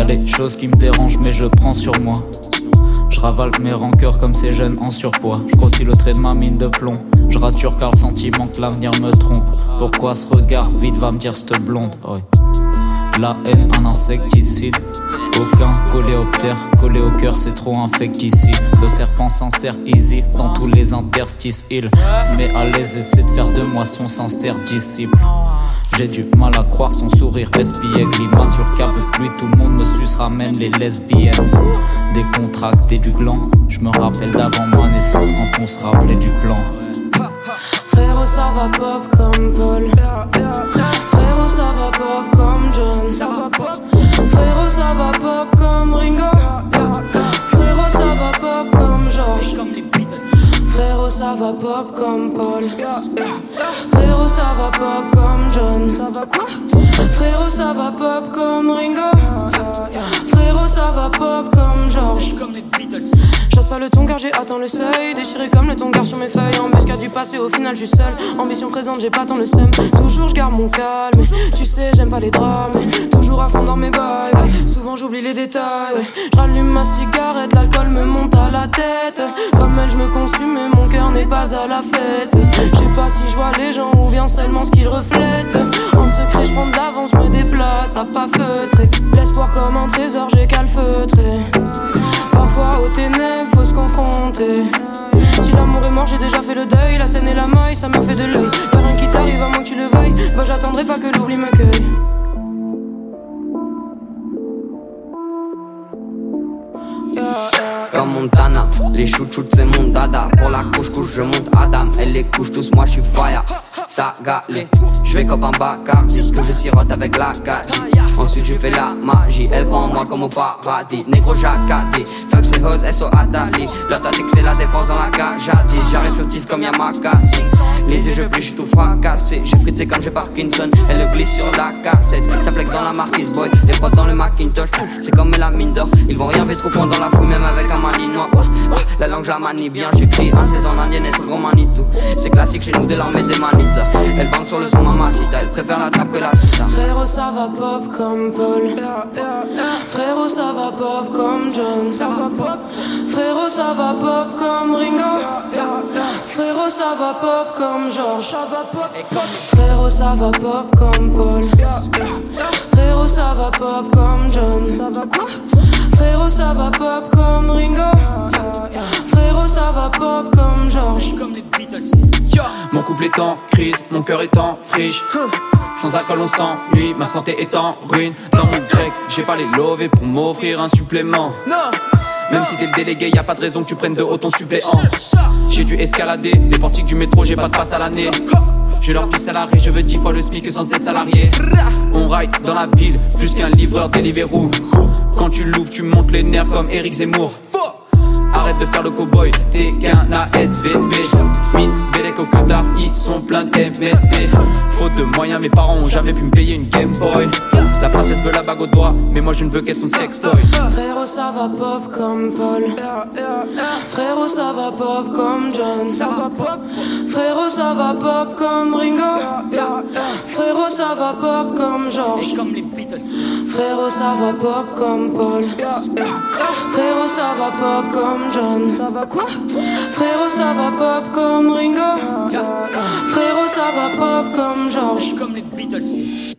a les choses qui me dérangent, mais je prends sur moi. Je ravale mes rancœurs comme ces jeunes en surpoids. Je grossis le trait de ma mine de plomb. Je rature car le sentiment que l'avenir me trompe. Pourquoi ce regard vide va me dire cette blonde? La haine, un insecticide. Aucun coléoptère, collé au cœur, c'est trop infecticide. Le serpent s'en sert easy dans tous les interstices. Il se met à l'aise, essaie de faire de moi son sincère disciple. J'ai du mal à croire son sourire espiègle. Il sur qu'avec lui tout le monde me sucera, même les lesbiennes. Décontracté du gland, je me rappelle d'avant ma naissance quand on se rappelait du plan. Frérot, ça va pop comme Paul. Frérot, ça va ça va pop comme Paul. Frérot, ça va pop comme John. Frérot, ça va pop comme Ringo. Frérot, ça va pop comme George. J'ose pas le ton car j'ai atteint le seuil. Déchiré comme le tongar sur mes feuilles. Embuscade du passé, au final je suis seul. Ambition présente, j'ai pas tant le seum. Toujours je garde mon calme. Tu sais, j'aime pas les drames. Toujours à fond dans mes bails. J'oublie les détails. J'allume ma cigarette, l'alcool me monte à la tête. Comme elle, je me consume et mon cœur n'est pas à la fête. Je sais pas si je vois les gens ou bien seulement ce qu'ils reflètent. En secret, je prends de l'avance, me déplace à pas feutrer. L'espoir comme un trésor, j'ai calfeutré. Parfois aux ténèbres, faut se confronter. Si l'amour est mort, j'ai déjà fait le deuil. La scène et la maille, ça me fait de l'œil. Y'a rien qui t'arrive à moins que tu le veuilles. Bah, j'attendrai pas que l'oubli me cueille. Comme Montana, les chouchous c'est mon dada. Pour la couche couche je monte Adam. Elle les couche tous, moi je suis fire. Ça galé, je vais comme un Bacardi que je sirote avec la gâchis. Ensuite je fais la magie, elle prend moi comme au paradis. Négro jacadi, fuck c'est hose, SO Adali. Leur tactique c'est la défense dans la cajadi. J'arrive furtif comme Yamakasi. Les yeux je plie, j'suis tout fracassé. J'ai frité comme j'ai Parkinson, elle le glisse sur la cassette. Ça flex dans la marquise boy, les potes dans le Macintosh. C'est comme la mine d'or, ils vont rien ver trop dans la foule, même avec un malinois. La langue je bien, j'écris un saison indienne et c'est gros manitou. C'est classique chez nous, des larmes et des manites. Elle bande sur le son mamacita, elle préfère la trappe que la cita. Frérot, ça va pop comme Paul. Frérot, ça va pop comme John. Frérot, ça va pop comme Ringo. Frérot, ça va pop comme George. Frérot, ça va pop comme Paul. Frérot, ça va pop comme John. Frérot, ça va pop comme Ringo. Couple est en crise, mon cœur est en friche. Sans alcool on s'ennuie, ma santé est en ruine. Dans mon grec, j'ai pas les lovés pour m'offrir un supplément. Non même si t'es le délégué, y a pas de raison que tu prennes de haut ton suppléant. J'ai dû escalader les portiques du métro, j'ai pas de passe à l'année. Je leur pisse salarié, je veux dix fois le SMIC sans être salarié. On ride dans la ville, plus qu'un livreur Deliveroo. Quand tu l'ouvres, tu montes les nerfs comme Eric Zemmour. Arrête de faire le cowboy, t'es qu'un ASVP. Miss Belek au Qatar, ils sont pleins de MST. Faute de moyens, mes parents ont jamais pu me payer une Game Boy. La princesse veut la bague au doigt, mais moi je ne veux qu'elle son sextoy. Frérot, ça va pop comme Paul. Frérot, ça va pop comme John. Frérot, ça va pop comme Ringo. Frérot, ça va pop comme George. Frérot, ça va pop comme Paul. Frérot, ça va pop comme John. Ça va quoi? Frérot, ça va pop comme Ringo. Frérot, ça va pop comme George. Comme les Beatles.